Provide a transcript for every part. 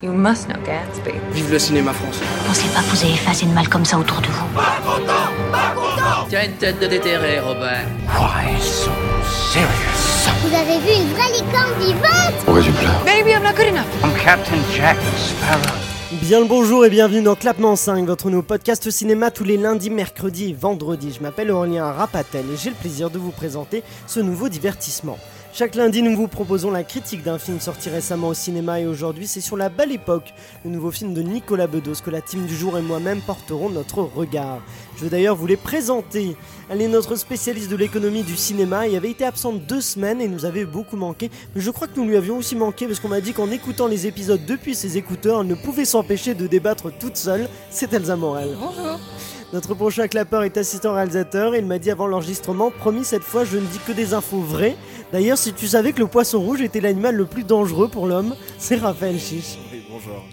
You must know Gatsby. Vive le cinéma français. Pensez pas que vous avez effacé de mal comme ça autour de vous. Tu as une tête de déterré, Robert. Why so serious? Vous avez vu une vraie licorne vivante? Pourquoi tu pleures Maybe I'm not good enough. I'm Captain Jack Sparrow. Bien le bonjour et bienvenue dans Clapement 5, votre nouveau podcast cinéma tous les lundis, mercredis et vendredis. Je m'appelle Aurélien Rapatel et j'ai le plaisir de vous présenter ce nouveau divertissement. Chaque lundi, nous vous proposons la critique d'un film sorti récemment au cinéma et aujourd'hui, c'est sur La Belle Époque, le nouveau film de Nicolas Bedos que la team du jour et moi-même porterons notre regard. Je veux d'ailleurs vous les présenter. Elle est notre spécialiste de l'économie du cinéma et avait été absente deux semaines et nous avait beaucoup manqué. Mais je crois que nous lui avions aussi manqué parce qu'on m'a dit qu'en écoutant les épisodes depuis ses écouteurs, elle ne pouvait s'empêcher de débattre toute seule. C'est Elsa Morel. Bonjour. Notre prochain clapeur est assistant réalisateur et il m'a dit avant l'enregistrement, promis cette fois je ne dis que des infos vraies. D'ailleurs si tu savais que le poisson rouge était l'animal le plus dangereux pour l'homme, c'est Raphaël Chiche. Oui, bonjour.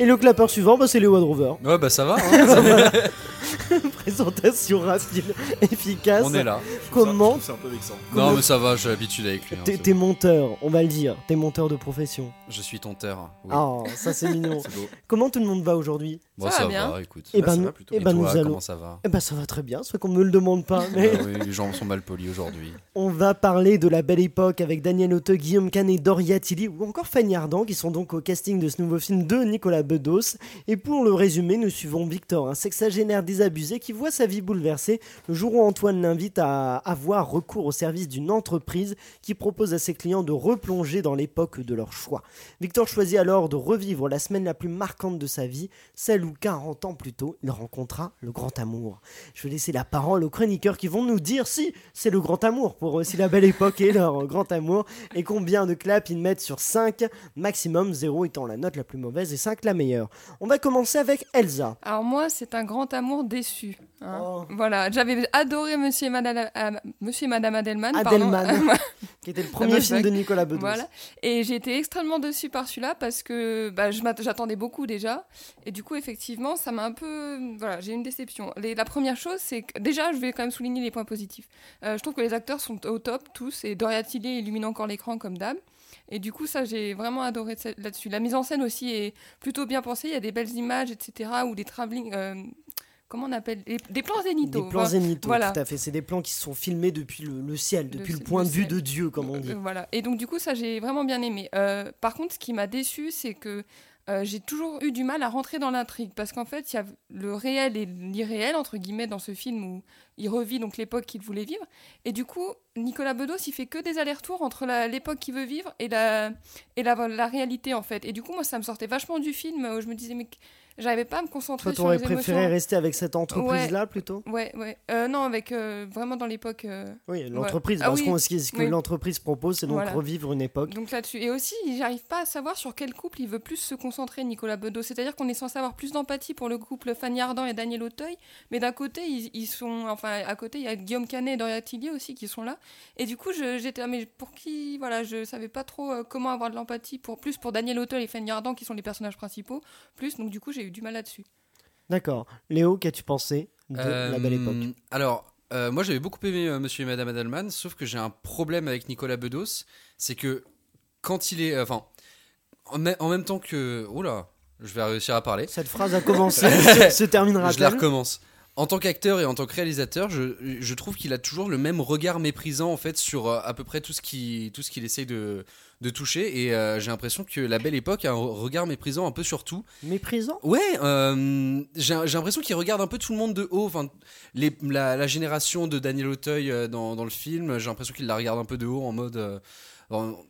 Et le clapeur suivant, bah, c'est Léo Adrover. Ouais, bah ça va, hein, ça va. Présentation rapide, efficace. on est là. Comment C'est un peu vexant. Comment- Non, mais ça va, j'ai l'habitude avec lui. hein, T'es bon. monteur, on va le dire. T'es monteur de profession. Je suis ton terre. Oui. Oh, ça c'est mignon. Beau. Comment tout le monde va aujourd'hui? Bon, Ça ça, va bien. va, écoute. Eh Là, ben, eh Et ben, toi, nous allons- comment ça va? Eh ben ça va très bien, c'est qu'on me le demande pas. Mais Ah oui, Les gens sont mal polis aujourd'hui. on va parler de la belle époque avec Daniel Auteuil, Guillaume Canet, Doria Tilly ou encore Fanny Ardant qui sont donc au casting de ce nouveau film de Nicolas Bedos. Et pour le résumer, nous suivons Victor, un sexagénaire désabusé qui voit sa vie bouleversée le jour où Antoine l'invite à avoir recours au service d'une entreprise qui propose à ses clients de replonger dans l'époque de leur choix. Victor choisit alors de revivre la semaine la plus marquante de sa vie, celle où 40 ans plus tôt, il rencontra le grand amour. Je vais laisser la parole aux chroniqueurs qui vont nous dire si c'est le grand amour pour eux, si la belle époque est leur grand amour, et combien de claps ils mettent sur 5, maximum 0 étant la note la plus mauvaise et 5 la meilleure. On va commencer avec Elsa. Alors moi, c'est un grand amour déçu. Hein. Oh. Voilà, j'avais adoré Monsieur et Madame, euh, Monsieur et Madame Adelman. Adelman, qui était le premier film de. Nicolas Bedos. voilà. Et j'ai été extrêmement déçue par celui-là parce que bah, j'attendais beaucoup déjà. Et du coup, effectivement, ça m'a un peu... Voilà, j'ai une déception. Les- la première chose, c'est que déjà, je vais quand même souligner les points positifs. Euh, je trouve que les acteurs sont au top, tous. Et Doria Tilly illumine encore l'écran comme d'hab. Et du coup, ça, j'ai vraiment adoré là-dessus. La mise en scène aussi est plutôt bien pensée. Il y a des belles images, etc. Ou des travelling... euh, comment on appelle Des, des plans zénithaux. Des plans Voilà. zénithaux, voilà. tout à fait. C'est des plans qui sont filmés depuis le, le ciel, depuis le, le point de vue de Dieu, comme on Euh, dit. voilà. Et donc, du coup, ça, j'ai vraiment bien aimé. Euh, par contre, ce qui m'a déçu, c'est que euh, j'ai toujours eu du mal à rentrer dans l'intrigue. Parce qu'en fait, il y a le réel et l'irréel, entre guillemets, dans ce film où il revit donc l'époque qu'il voulait vivre. Et du coup, Nicolas Bedos, il fait que des allers-retours entre l'époque qu'il veut vivre et, la, et la, la réalité, en fait. Et du coup, moi, ça me sortait vachement du film où je me disais, mais j'arrivais pas à me concentrer Toi, sur t'aurais les préféré émotions. rester avec cette entreprise-là plutôt? Ouais, ouais. Euh, non, avec euh, vraiment dans l'époque. euh, Oui, l'entreprise. Ah parce oui, qu'on- ce que oui. l'entreprise propose, c'est donc Voilà. revivre une époque. Donc là-dessus. Et aussi, j'arrive pas à savoir sur quel couple il veut plus se concentrer, Nicolas Bedos. C'est-à-dire qu'on est censé avoir plus d'empathie pour le couple Fanny Ardant et Daniel Auteuil, mais d'un côté, ils, ils sont. Enfin, à côté, il y a Guillaume Canet et Doria Tilly aussi qui sont là. Et du coup, j'étais. ah, Mais pour qui Voilà, je savais pas trop comment avoir de l'empathie pour plus pour Daniel Auteuil et Fanny Ardant qui sont les personnages principaux. Plus, donc du coup, j'ai eu du mal là-dessus. D'accord. Léo, qu'as-tu pensé de la belle époque Euh, Alors, euh, moi j'avais beaucoup aimé euh, Monsieur et Madame Adelman, sauf que j'ai un problème avec Nicolas Bedos, c'est que quand il est, euh, enfin, en, mê- en même temps que, oula, je vais réussir à parler. Cette phrase a commencé, se, se terminera Je la recommence. En tant qu'acteur et en tant que réalisateur, je, je trouve qu'il a toujours le même regard méprisant en fait sur euh, à peu près tout ce qui tout ce qu'il essaye de, de toucher et euh, j'ai l'impression que la belle époque a un regard méprisant un peu sur tout. Méprisant? Ouais, euh, j'ai l'impression qu'il regarde un peu tout le monde de haut. Enfin, les, la, la génération de Daniel Auteuil euh, dans, dans le film, j'ai l'impression qu'il la regarde un peu de haut en mode. euh,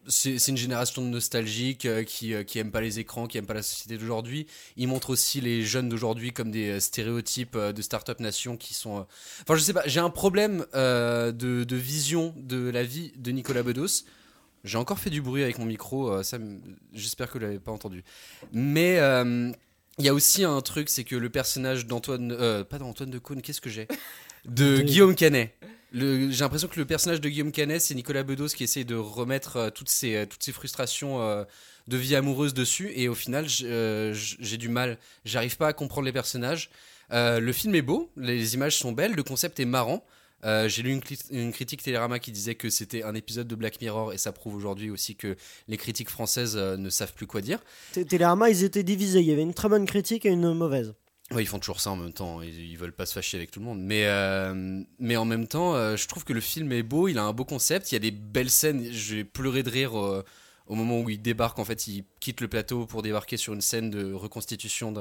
c'est une génération de nostalgiques euh, qui, euh, qui aime pas les écrans, qui aime pas la société d'aujourd'hui. Il montre aussi les jeunes d'aujourd'hui comme des euh, stéréotypes de start-up nation qui sont. Enfin, je sais pas, j'ai un problème de, de vision de la vie de Nicolas Bedos. J'ai encore fait du bruit avec mon micro, ça, j'espère que vous l'avez pas entendu. Mais il y a aussi un truc, c'est que le personnage d'Antoine, euh, pas d'Antoine de Caunes, qu'est-ce que j'ai? De Guillaume Canet. J'ai l'impression que le personnage de Guillaume Canet, c'est Nicolas Bedos qui essaye de remettre euh, toutes ses, euh, toutes ses frustrations euh, de vie amoureuse dessus. Et au final, j'ai du mal. J'arrive pas à comprendre les personnages. Le film est beau, les images sont belles, le concept est marrant. Euh, J'ai lu une, critique Télérama qui disait que c'était un épisode de Black Mirror et ça prouve aujourd'hui aussi que les critiques françaises euh, ne savent plus quoi dire. Télérama, ils étaient divisés. Il y avait une très bonne critique et une mauvaise. Ouais, ils font toujours ça en même temps. Ils, ils veulent pas se fâcher avec tout le monde. Mais, euh, mais en même temps, euh, je trouve que le film est beau. Il a un beau concept. Il y a des belles scènes. J'ai pleuré de rire euh, au moment où il débarque. En fait, il quitte le plateau pour débarquer sur une scène de reconstitution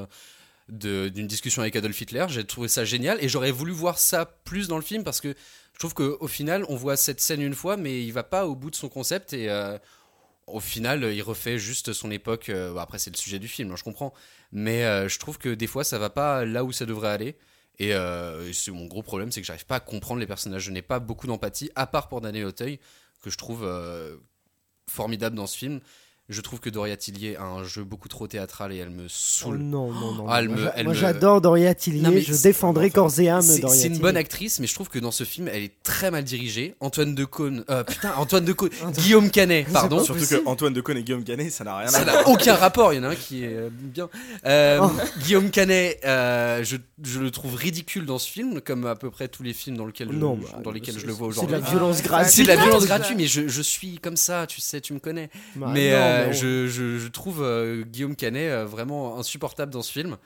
d'une discussion avec Adolf Hitler. J'ai trouvé ça génial et j'aurais voulu voir ça plus dans le film parce que je trouve qu'au final, on voit cette scène une fois, mais il va pas au bout de son concept et. Euh, au final, il refait juste son époque. euh, bon, après, c'est le sujet du film, hein, je comprends. Mais euh, je trouve que des fois, ça va pas là où ça devrait aller. Et euh, mon gros problème, c'est que j'arrive pas à comprendre les personnages. Je n'ai pas beaucoup d'empathie, à part pour Daniel Auteuil, que je trouve euh, formidable dans ce film. Je trouve que Doria Tillier a un jeu beaucoup trop théâtral et elle me Oh, saoule. non, non, non. Ah, elle moi, me- j'adore Doria Tillier. Non, mais je défendrai enfin, corps et âme C'est Doria c'est une bonne actrice, mais je trouve que dans ce film, elle est très mal dirigée. Antoine Decaune, euh, putain, Antoine Decaune, Guillaume Canet, pardon. Surtout que Antoine Decaune et Guillaume Canet, ça n'a rien à Ça voir. n'a aucun rapport, il y en a un qui est euh, bien. Euh, Oh. Guillaume Canet, euh, je, je le trouve ridicule dans ce film, comme à peu près tous les films dans lesquels je, Non, je- bah, dans lesquels je le c'est- vois C'est de la aujourd'hui. violence Ah, gratuite. C'est de la violence ça. gratuite, mais je, je suis comme ça, tu sais, tu me connais. Bah, mais non, euh, on- je, je- je trouve euh, Guillaume Canet euh, vraiment insupportable dans ce film.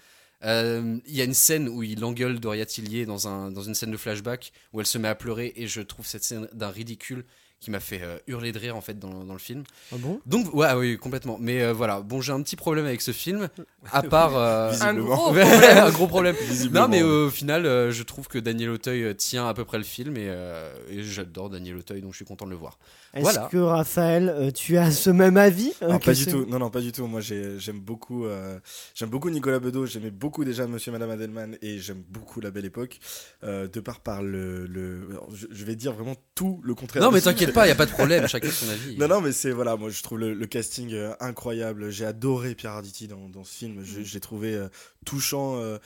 Euh, Il y a une scène où il engueule Doria Tillier dans, un, dans une scène de flashback où elle se met à pleurer et je trouve cette scène d'un ridicule qui m'a fait euh, hurler de rire en fait dans, dans le film. Ah bon? Donc ouais oui complètement. Mais euh, voilà bon j'ai un petit problème avec ce film à part euh, Un Visiblement. gros un gros problème. Visiblement. Non mais euh, au final euh, je trouve que Daniel Auteuil tient à peu près le film et, euh, et j'adore Daniel Auteuil donc je suis content de le voir. Est-ce Voilà. que Raphaël, euh, tu as ce même avis euh, que pas du tout. Non, non, pas du tout. Moi, j'ai- j'aime beaucoup, euh, j'aime beaucoup Nicolas Bedos. J'aimais beaucoup déjà Monsieur et Madame Adelman et j'aime beaucoup La Belle Époque. euh, de par par le, le alors, je, je vais dire vraiment tout le contraire. Non mais que t'inquiète pas il y a pas de problème chacun son avis. Non, non, mais c'est voilà, moi je trouve le, le casting euh, incroyable. J'ai adoré Pierre Arditi dans, dans ce film. Je, je l'ai trouvé euh, touchant. euh,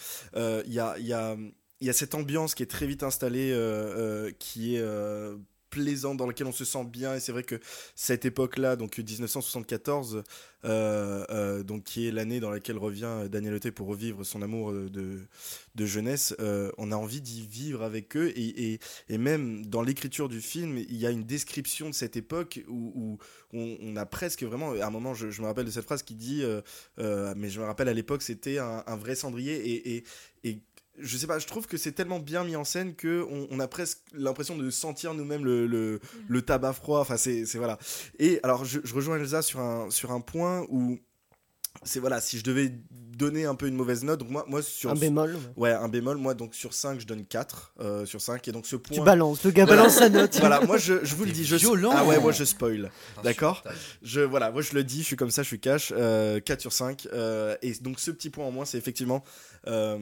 Il y, a, y, a, il y a cette ambiance qui est très vite installée, euh, euh, qui est euh, plaisante, dans laquelle on se sent bien. Et c'est vrai que cette époque-là, donc 1974, euh, euh, donc qui est l'année dans laquelle revient Daniel Auteuil pour revivre son amour euh, de, de jeunesse, on a envie d'y vivre avec eux. Et, et, et même dans l'écriture du film, il y a une description de cette époque où, on, a presque vraiment, à un moment, je, me rappelle de cette phrase qui dit, mais je me rappelle à l'époque, c'était un, vrai cendrier et je sais pas, je trouve que c'est tellement bien mis en scène que on, on a presque l'impression de sentir nous-mêmes le, le, le tabac froid. Enfin, c'est c'est- voilà. Et alors, je, je rejoins Elsa sur un, sur un point où c'est voilà, si je devais donner un peu une mauvaise note, donc moi, moi sur Un bémol. ouais, un bémol, moi donc sur 5, je donne 4 euh, sur 5 et donc ce point Tu balances, le gars balance sa note. voilà, moi je, je vous le dis, je violent. Ah ouais, moi je spoil. D'accord. Je voilà, moi je le dis, je suis comme ça, je suis cash. euh, 4 sur 5 euh, et donc ce petit point en moins, c'est effectivement euh,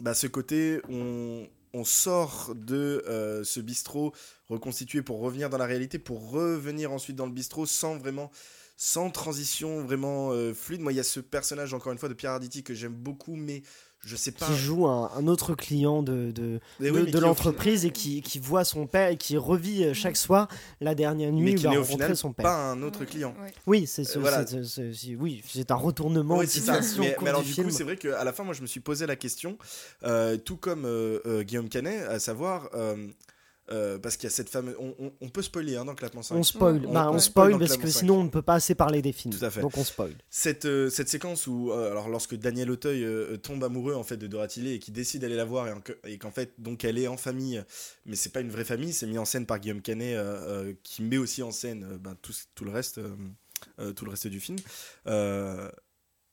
bah, ce côté on on sort de euh, ce bistrot reconstitué pour revenir dans la réalité, pour revenir ensuite dans le bistrot sans vraiment sans transition vraiment euh, fluide. Moi, il y a ce personnage encore une fois de Pierre Arditi que j'aime beaucoup, mais je sais pas. Qui joue un, un autre client de, oui, l'entreprise et qui, qui voit son père et qui revit euh, chaque soir la dernière nuit mais où qui il rencontrer final son père. pas un autre client. Oui, c'est ce- Euh, voilà. oui, un retournement Oui, de c'est ça. situation Mais, alors, du film. coup, c'est vrai qu'à la fin, moi, je me suis posé la question, euh, tout comme euh, euh, Guillaume Canet, à savoir. Euh, parce qu'il y a cette fameuse. On, on- on peut spoiler hein, dans Clapement 5. on spoil, On- bah, on on spoil parce que sinon on ne peut pas assez parler des films. Tout à fait. Donc on spoil. Cette, euh, cette séquence où, euh, alors lorsque Daniel Auteuil euh, tombe amoureux en fait de Dora Tillet et qui décide d'aller la voir et, en- et qu'en fait donc elle est en famille, mais c'est pas une vraie famille, c'est mis en scène par Guillaume Canet euh, euh, qui met aussi en scène euh, ben, tout, tout le reste, euh, euh, tout le reste du film. Euh,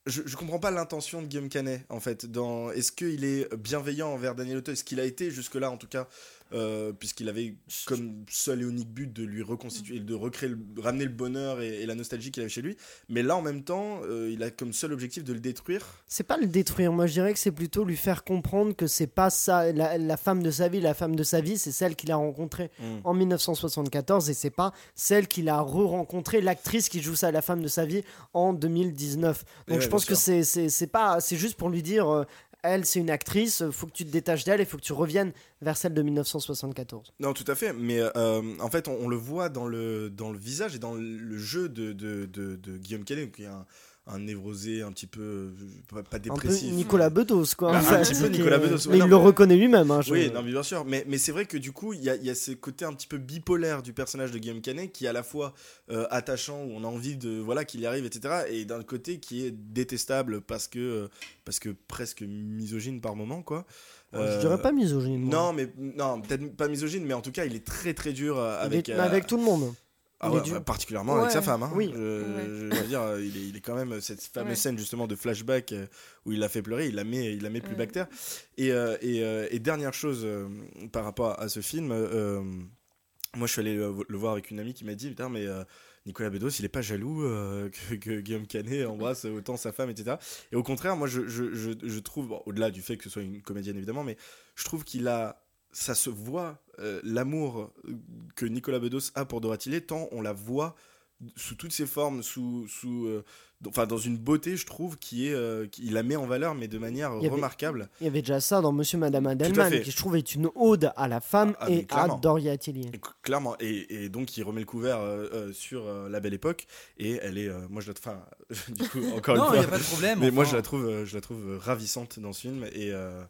je, je comprends pas l'intention de Guillaume Canet en fait. Dans est-ce qu'il est bienveillant envers Daniel Auteuil, ce qu'il a été jusque là en tout cas. Euh, puisqu'il avait comme seul et unique but de lui reconstituer, de recréer, le- ramener le bonheur et, et la nostalgie qu'il avait chez lui. Mais là, en même temps, euh, il a comme seul objectif de le détruire. C'est pas le détruire, moi je dirais que c'est plutôt lui faire comprendre que c'est pas ça, la, la femme de sa vie, la femme de sa vie, c'est celle qu'il a rencontrée en 1974 et c'est pas celle qu'il a re-rencontrée, l'actrice qui joue ça, la femme de sa vie, en 2019. Donc Ouais, je pense que c'est pas, c'est juste pour lui dire, euh, elle c'est une actrice, faut que tu te détaches d'elle et faut que tu reviennes vers celle de 1974. Non, tout à fait. Mais euh, en fait, on, le voit dans le, dans le visage et dans le jeu de Guillaume Canet, qui est un, un névrosé un petit peu euh, pas, pas Un peu dépressif. Nicolas Bedos, quoi. Bah, un petit peu Nicolas Bedos, ouais, Mais non, il le mais- reconnaît lui-même. hein, je- Oui, non, mais bien sûr. Mais, mais c'est vrai que du coup, il y a, y a ce côté un petit peu bipolaire du personnage de Guillaume Canet qui est à la fois euh, attachant, où on a envie de voilà qu'il y arrive, etc. Et d'un côté qui est détestable parce que, euh, parce que presque misogyne par moment, quoi. Je Euh, dirais pas misogyne. moi. Non, mais non, peut-être pas misogyne, mais en tout cas, il est très très dur avec. est- avec tout le monde. Ah ouais, bah, particulièrement avec sa femme. Hein. Oui. Je, Ouais. je veux dire, euh, il est, il est quand même cette fameuse scène justement de flashback euh, où il la fait pleurer, il la met, il la met plus bactère. Et, euh, et, euh, et dernière chose euh, par rapport à ce film, euh, moi je suis allé le, le voir avec une amie qui m'a dit putain mais euh, Nicolas Bedos il est pas jaloux euh, que, que Guillaume Canet embrasse autant sa femme etc. Et au contraire moi je, je, je, je trouve bon, au-delà du fait que ce soit une comédienne évidemment mais je trouve qu'il a ça se voit euh, l'amour que Nicolas Bedos a pour Dorothée Tillet, tant on la voit sous toutes ses formes, sous, sous, euh, enfin dans une beauté, je trouve, qui est, euh, qui il la met en valeur, mais de manière Il avait- remarquable. Il y avait déjà ça dans Monsieur Madame Adelman, qui je trouve est une ode à la femme Ah, et à clairement. Doria clairement, et, et donc il remet le couvert euh, euh, sur euh, la Belle Époque, et elle est, euh, moi je la, enfin, du coup encore Non, une il fois, n'y a pas de problème. mais moi enfin. je la trouve, euh, je la trouve euh, ravissante dans ce film, et, euh,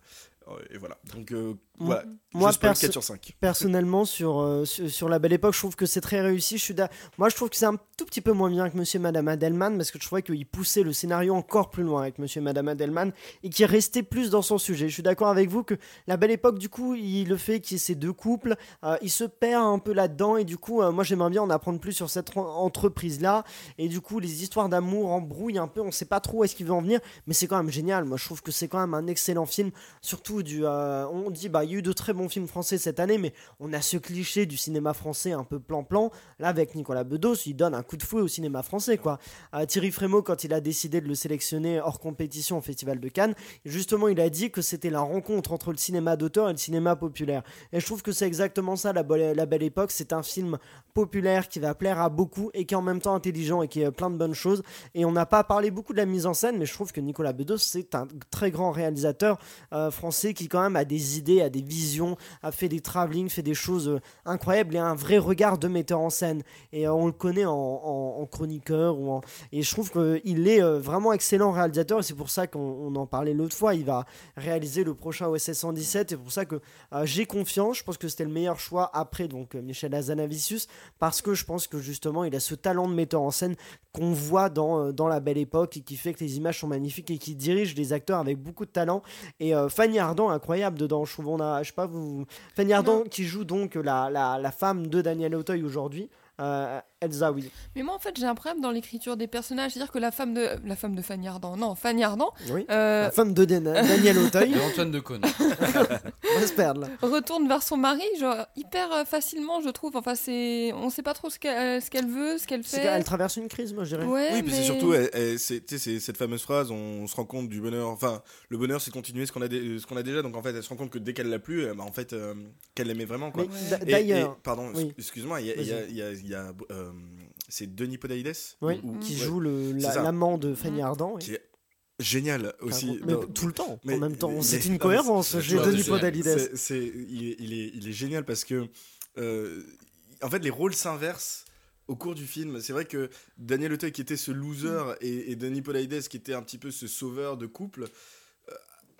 et voilà. Donc euh, voilà, Moi, je spoil perso- 4 sur 5. personnellement, sur, euh, sur, sur la belle époque, je trouve que c'est très réussi. Je suis Moi, je trouve que c'est un tout petit peu moins bien que Monsieur et Madame Adelman, parce que je trouvais qu'il poussait le scénario encore plus loin avec Monsieur et Madame Adelman, et qu'il restait plus dans son sujet. Je suis d'accord avec vous que la belle époque, du coup, il le fait qu'il y ait ces deux couples, euh, il se perd un peu là-dedans, et du coup, euh, moi, j'aimerais bien en apprendre plus sur cette en- entreprise-là, et du coup, les histoires d'amour embrouillent un peu, on sait pas trop où est-ce qu'il veut en venir, mais c'est quand même génial. Moi, je trouve que c'est quand même un excellent film, surtout du. euh, on dit, bah, il y a eu de très bons films français cette année, mais on a ce cliché du cinéma français un peu plan-plan. Là, avec Nicolas Bedos, il donne un coup de fouet au cinéma français, quoi. Euh, Thierry Frémaux, quand il a décidé de le sélectionner hors compétition au Festival de Cannes, justement, il a dit que c'était la rencontre entre le cinéma d'auteur et le cinéma populaire. Et je trouve que c'est exactement ça, la, Belle- Époque. C'est un film populaire qui va plaire à beaucoup et qui est en même temps intelligent et qui est plein de bonnes choses. Et on n'a pas parlé beaucoup de la mise en scène, mais je trouve que Nicolas Bedos, c'est un très grand réalisateur euh, français qui, quand même, a des idées, a des visions, a fait des travelling, fait des choses euh, incroyables et un vrai regard de metteur en scène. Et euh, on le connaît en, chroniqueur. Ou en... Et je trouve qu'il est euh, vraiment excellent réalisateur et c'est pour ça qu'on on en parlait l'autre fois. Il va réaliser le prochain OSS 117 et pour ça que j'ai confiance. Je pense que c'était le meilleur choix après donc Michel Azanavicius parce que je pense que justement il a ce talent de metteur en scène qu'on voit dans, dans la belle époque et qui fait que les images sont magnifiques et qui dirige des acteurs avec beaucoup de talent. Et Fanny Ardant, incroyable dedans. Je trouve on a, je sais pas vous, Fanny Ardant qui joue donc la, la, la femme de Daniel Auteuil aujourd'hui. Euh, Elsa, oui. Mais moi, en fait, j'ai un problème dans l'écriture des personnages. C'est-à-dire que la femme de la femme de Fanny Ardant, non, Fanny Ardant, oui. euh, La femme de Dan- Daniel Auteuil. Et Antoine de Caunes. on va se perdre là. retourne vers son mari, genre hyper euh, facilement, je trouve. Enfin, c'est, on sait pas trop ce qu'elle, ce qu'elle veut, ce qu'elle fait. qu'elle traverse une crise, moi je dirais. Ouais, Oui, puis c'est mais- surtout, elle- elle- c'est tu sais, c'est cette fameuse phrase, on se rend compte du bonheur. Enfin, le bonheur, c'est continuer ce qu'on a, dé- ce qu'on a déjà. Donc en fait, elle se rend compte que dès qu'elle l'a plus, euh, bah, en fait, euh, qu'elle l'aimait vraiment. Quoi. Mais Ouais. d'a- Et- d'ailleurs, et- pardon, oui. excuse-moi, il y a, il y a- il y a- il y a, euh, c'est Denis Podalides oui, ou- qui ouais, joue la- l'amant de Fanny Ardant. oui. qui est génial aussi. mais tout le temps, mais- en même temps. C'est une mais cohérence Denis. Podalides. C'est, il, est, il est- il est génial parce que, euh, en fait, les rôles s'inversent au cours du film. C'est vrai que Daniel Auteuil, qui était ce loser, et, et Denis Podalides, qui était un petit peu ce sauveur de couple, euh,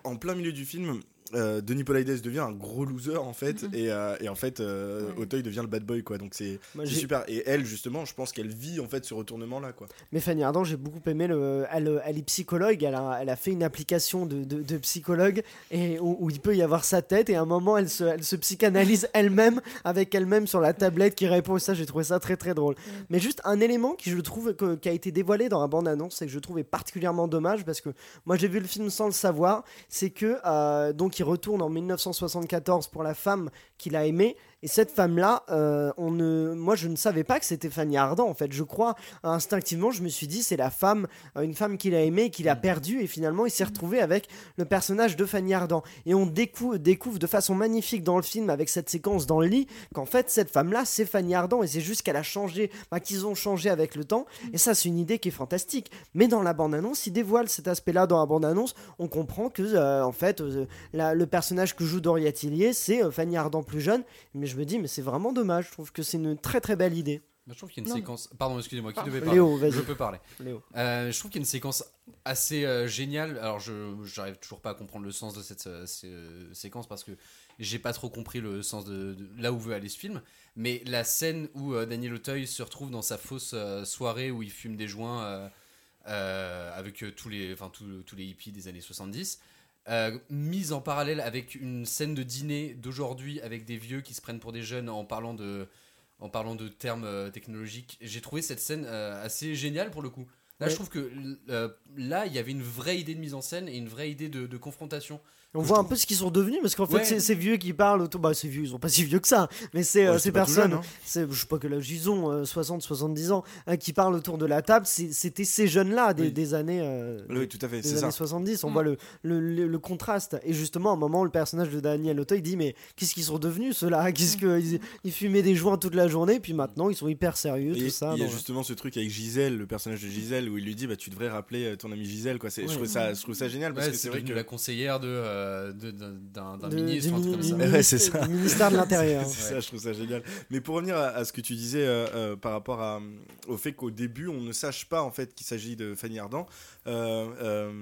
en plein milieu du film, euh, Denis Podalides devient un gros loser en fait, Mhm. et, euh, et en fait, euh, Ouais. Auteuil devient le bad boy quoi. Donc c'est, super. Et elle, justement, je pense qu'elle vit en fait ce retournement là quoi. Mais Fanny Ardant, j'ai beaucoup aimé. Le... Elle, elle est psychologue, elle a, elle a fait une application de, de, de psychologue et où, où il peut y avoir sa tête. Et à un moment, elle se, elle se psychanalyse elle-même avec elle-même sur la tablette qui répond. Ça, j'ai trouvé ça très très drôle. Mais juste un élément qui, je trouve, que- qui a été dévoilé dans la bande-annonce et que je trouve est particulièrement dommage parce que moi j'ai vu le film sans le savoir. C'est que euh, donc il retourne en 1974 pour la femme qu'il a aimée. Et cette femme-là, euh, on ne, moi je ne savais pas que c'était Fanny Ardant. En fait, je crois instinctivement, je me suis dit c'est la femme, euh, une femme qu'il a aimée, qu'il a perdue, et finalement il s'est retrouvé avec le personnage de Fanny Ardant. Et on décou- découvre de façon magnifique dans le film avec cette séquence dans le lit qu'en fait cette femme-là c'est Fanny Ardant et c'est juste qu'elle a changé, bah, qu'ils ont changé avec le temps. Et ça c'est une idée qui est fantastique. Mais dans la bande-annonce, il dévoile cet aspect-là dans la bande-annonce. On comprend que euh, en fait euh, la- le personnage que joue Doria Tillier c'est Fanny Ardant plus jeune. Mais je me dis mais c'est vraiment dommage. Je trouve que c'est une très très belle idée. Je trouve qu'il y a une Non, mais- séquence. Pardon, excusez-moi, qui Pardon. devait parler Léo, vas-y. Je peux parler. Léo. Euh, je trouve qu'il y a une séquence assez euh, géniale. Alors, je j'arrive toujours pas à comprendre le sens de cette euh, sé- euh, séquence parce que j'ai pas trop compris le sens de, de là où veut aller ce film. Mais la scène où euh, Daniel Auteuil se retrouve dans sa fausse euh, soirée où il fume des joints euh, euh, avec euh, tous les, enfin tous, tous les hippies des années 70. Euh, mise en parallèle avec une scène de dîner d'aujourd'hui avec des vieux qui se prennent pour des jeunes en parlant de, en parlant de termes euh, technologiques. J'ai trouvé cette scène euh, assez géniale pour le coup. Là, Ouais. je trouve que euh, là, il y avait une vraie idée de mise en scène et une vraie idée de, de confrontation. On voit un peu ce qu'ils sont devenus parce qu'en fait c'est ces vieux qui parlent autour bah c'est vieux ils sont pas si vieux que ça mais c'est euh, Ouais, ces personnes jeune, hein. c'est je sais pas que l'âge ils ont euh, 60 70 ans hein, qui parlent autour de la table c'était ces jeunes là des, Oui. des années euh, Oui, tout à fait, des années ça. 70 on Mm. voit le, le, le- le contraste et justement à un moment le personnage de Daniel Auteuil dit mais qu'est-ce qu'ils sont devenus ceux-là? Qu'est-ce que ils, ils fumaient des joints toute la journée puis maintenant ils sont hyper sérieux Et tout ça il y a justement ce truc avec Gisèle, le personnage de Gisèle, où il lui dit bah tu devrais rappeler euh, ton ami Gisèle quoi. C'est- Je Ouais. trouve ça, je trouve ça génial parce Ouais, que c'est vrai que la conseillère de, euh, de- d'un d'un- d'un de- ministre, du comme ça. Ouais, c'est ça. du ministère de l'Intérieur C'est Ouais. ça, je trouve ça génial. Mais pour revenir à, à ce que tu disais euh, euh, par rapport à, au fait qu'au début on ne sache pas en fait qu'il s'agit de Fanny Ardant, euh, euh,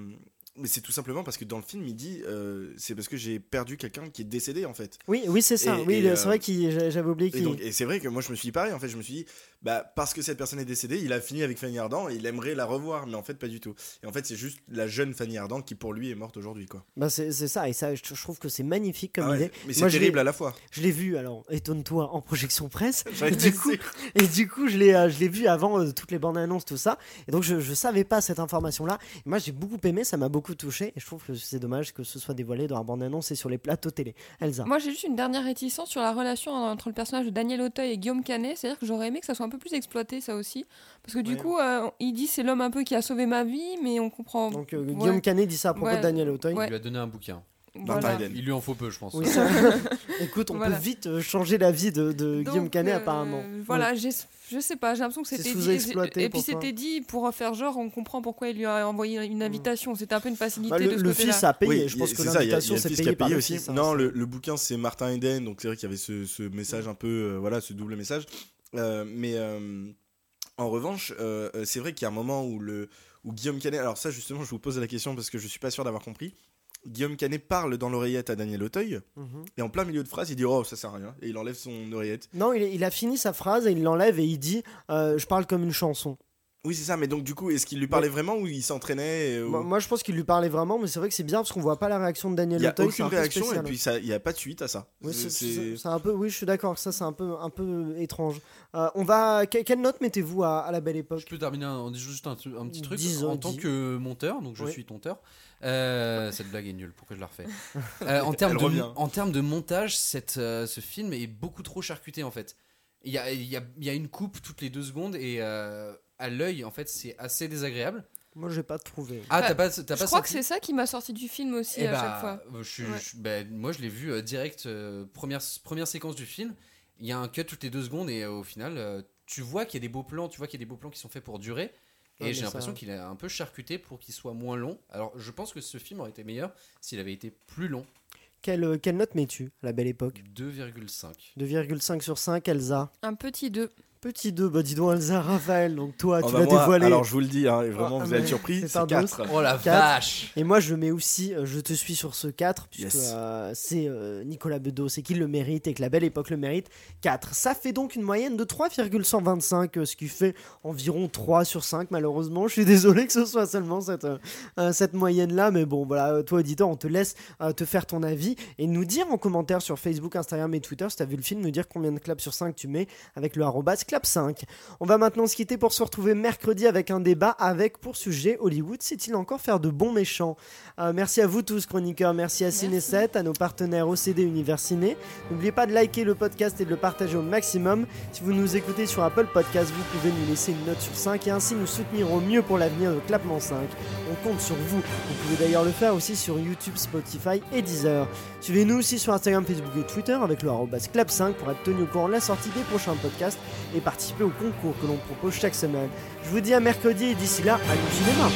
mais c'est tout simplement parce que dans le film il dit euh, c'est parce que j'ai perdu quelqu'un qui est décédé en fait. oui oui c'est ça Et- oui et, c'est euh, vrai qu'il j'a- j'avais oublié Et, qu'il donc- et c'est vrai que moi je me suis dit pareil en fait je me suis dit bah parce que cette personne est décédée il a fini avec Fanny Ardant et il aimerait la revoir mais en fait pas du tout. Et en fait c'est juste la jeune Fanny Ardant qui pour lui est morte aujourd'hui quoi. bah c'est c'est ça et ça je, je trouve que c'est magnifique comme Ah ouais, idée mais c'est terrible à la fois. Je l'ai vu, alors étonne-toi, en projection presse. Et du, coup, et du coup, je l'ai, euh, je l'ai vu avant euh, toutes les bandes annonces, tout ça. Et donc, je, je savais pas cette information-là. Moi, j'ai beaucoup aimé, ça m'a beaucoup touché. Et je trouve que c'est dommage que ce soit dévoilé dans la bande annonce et sur les plateaux télé. Elsa. Moi, j'ai juste une dernière réticence sur la relation entre le personnage de Daniel Auteuil et Guillaume Canet. C'est-à-dire que j'aurais aimé que ça soit un peu plus exploité, ça aussi. Parce que du Ouais. coup, euh, il dit c'est l'homme un peu qui a sauvé ma vie, mais on comprend. Donc, euh, Ouais. Guillaume Canet dit ça à propos Ouais. de Daniel Auteuil. Ouais. Il lui a donné un bouquin. Voilà. Il lui en faut peu, je pense. Oui, ça- Écoute, on Voilà. peut vite euh, changer la vie de, de Donc, Guillaume Canet, euh, apparemment. Voilà, j'ai- je sais pas, j'ai l'impression que c'était dit. Et puis c'était dit pour faire genre, on comprend pourquoi il lui a envoyé une invitation. C'était un peu une facilité Bah, le de ce le fils a payé. Oui, je pense que c'est ça, il y a- l'invitation c'est fils payé qui a par payé aussi. fils, hein, non, le, le bouquin c'est Martin Eden, donc c'est vrai qu'il y avait ce, ce message un peu, euh, voilà, ce double message. Euh, mais euh, en revanche, c'est vrai qu'il y a un moment où le où Guillaume Canet, alors ça justement, je vous pose la question parce que je suis pas sûr d'avoir compris. Guillaume Canet parle dans l'oreillette à Daniel Auteuil Mhm. et en plein milieu de phrase, il dit oh ça sert à rien et il enlève son oreillette. Non, il, il a fini sa phrase et il l'enlève et il dit euh, Je parle comme une chanson. Oui c'est ça, mais donc du coup, est-ce qu'il lui parlait vraiment ou il s'entraînait euh, ou- Moi, moi, je pense qu'il lui parlait vraiment, mais c'est vrai que c'est bien parce qu'on voit pas la réaction de Daniel Il y a Auteuil. aucune réaction et puis ça, il y a pas de suite à ça. Oui, c'est- C'est- c'est c'est un peu, oui, je suis d'accord. Ça, c'est un peu, un peu étrange. Euh, on va. que- quelle note mettez-vous à, à la belle Je époque peux terminer en disant juste un, un petit truc. Dis, en euh, tant dis. que monteur, donc je Oui. suis tonteur, euh, cette blague est nulle, pourquoi je la refais? Euh, en, termes de, revient. en termes de montage, cette, euh, ce film est beaucoup trop charcuté en fait. Il y a, il y, a, il y a une coupe toutes les deux secondes et euh, à l'œil, en fait, c'est assez désagréable. Moi, j'ai pas trouvé. Ah, Bah, t'as pas, t'as Je pas crois que c'est ça qui m'a sorti du film aussi Eh à bah, chaque fois. euh, je Ouais. je- bah, moi, je l'ai vu euh, direct, euh, première, première séquence du film. Il y a un cut toutes les deux secondes et euh, au final, euh, tu vois qu'il y a des beaux plans, tu vois qu'il y a des beaux plans qui sont faits pour durer. Et Ouais, j'ai ça- l'impression qu'il est un peu charcuté pour qu'il soit moins long. Alors, je pense que ce film aurait été meilleur s'il avait été plus long. Quelle, quelle note mets-tu à la belle époque? 2,5. 2,5 sur 5, Elsa. Un petit 2. Petit 2, bah dis donc Elsa, Raphaël, donc toi, Oh, tu bah, l'as moi, dévoilé. Alors je vous le dis, hein, vraiment Ah, vous être surpris, c'est c'est par deux. 4. Oh la Quatre. vache Et moi, je mets aussi, euh, je te suis sur ce 4, puisque Yes. euh, c'est euh, Nicolas Bedos et qu'il le mérite et que la belle époque le mérite. 4. Ça fait donc une moyenne de 3,125, euh, ce qui fait environ 3 sur 5, malheureusement. Je suis désolé que ce soit seulement cette, cette moyenne-là, mais bon, voilà, toi, auditeur, on te laisse euh, te faire ton avis et nous dire en commentaire sur Facebook, Instagram et Twitter si tu as vu le film, nous dire combien de claps sur 5 tu mets avec le arrobas clap5. On va maintenant se quitter pour se retrouver mercredi avec un débat avec pour sujet Hollywood sait-il encore faire de bons méchants? Euh, Merci à vous tous chroniqueurs, merci à Ciné7, à nos partenaires OCD Univers Ciné. N'oubliez pas de liker le podcast et de le partager au maximum. Si vous nous écoutez sur Apple Podcast, vous pouvez nous laisser une note sur 5 et ainsi nous soutenir au mieux pour l'avenir de Clapement 5. On compte sur vous. Vous pouvez d'ailleurs le faire aussi sur YouTube, Spotify et Deezer. Suivez-nous aussi sur Instagram, Facebook et Twitter avec le arrobas clap5 pour être tenu au courant de la sortie des prochains podcasts et participer au concours que l'on propose chaque semaine. Je vous dis à mercredi et d'ici là, allez au cinéma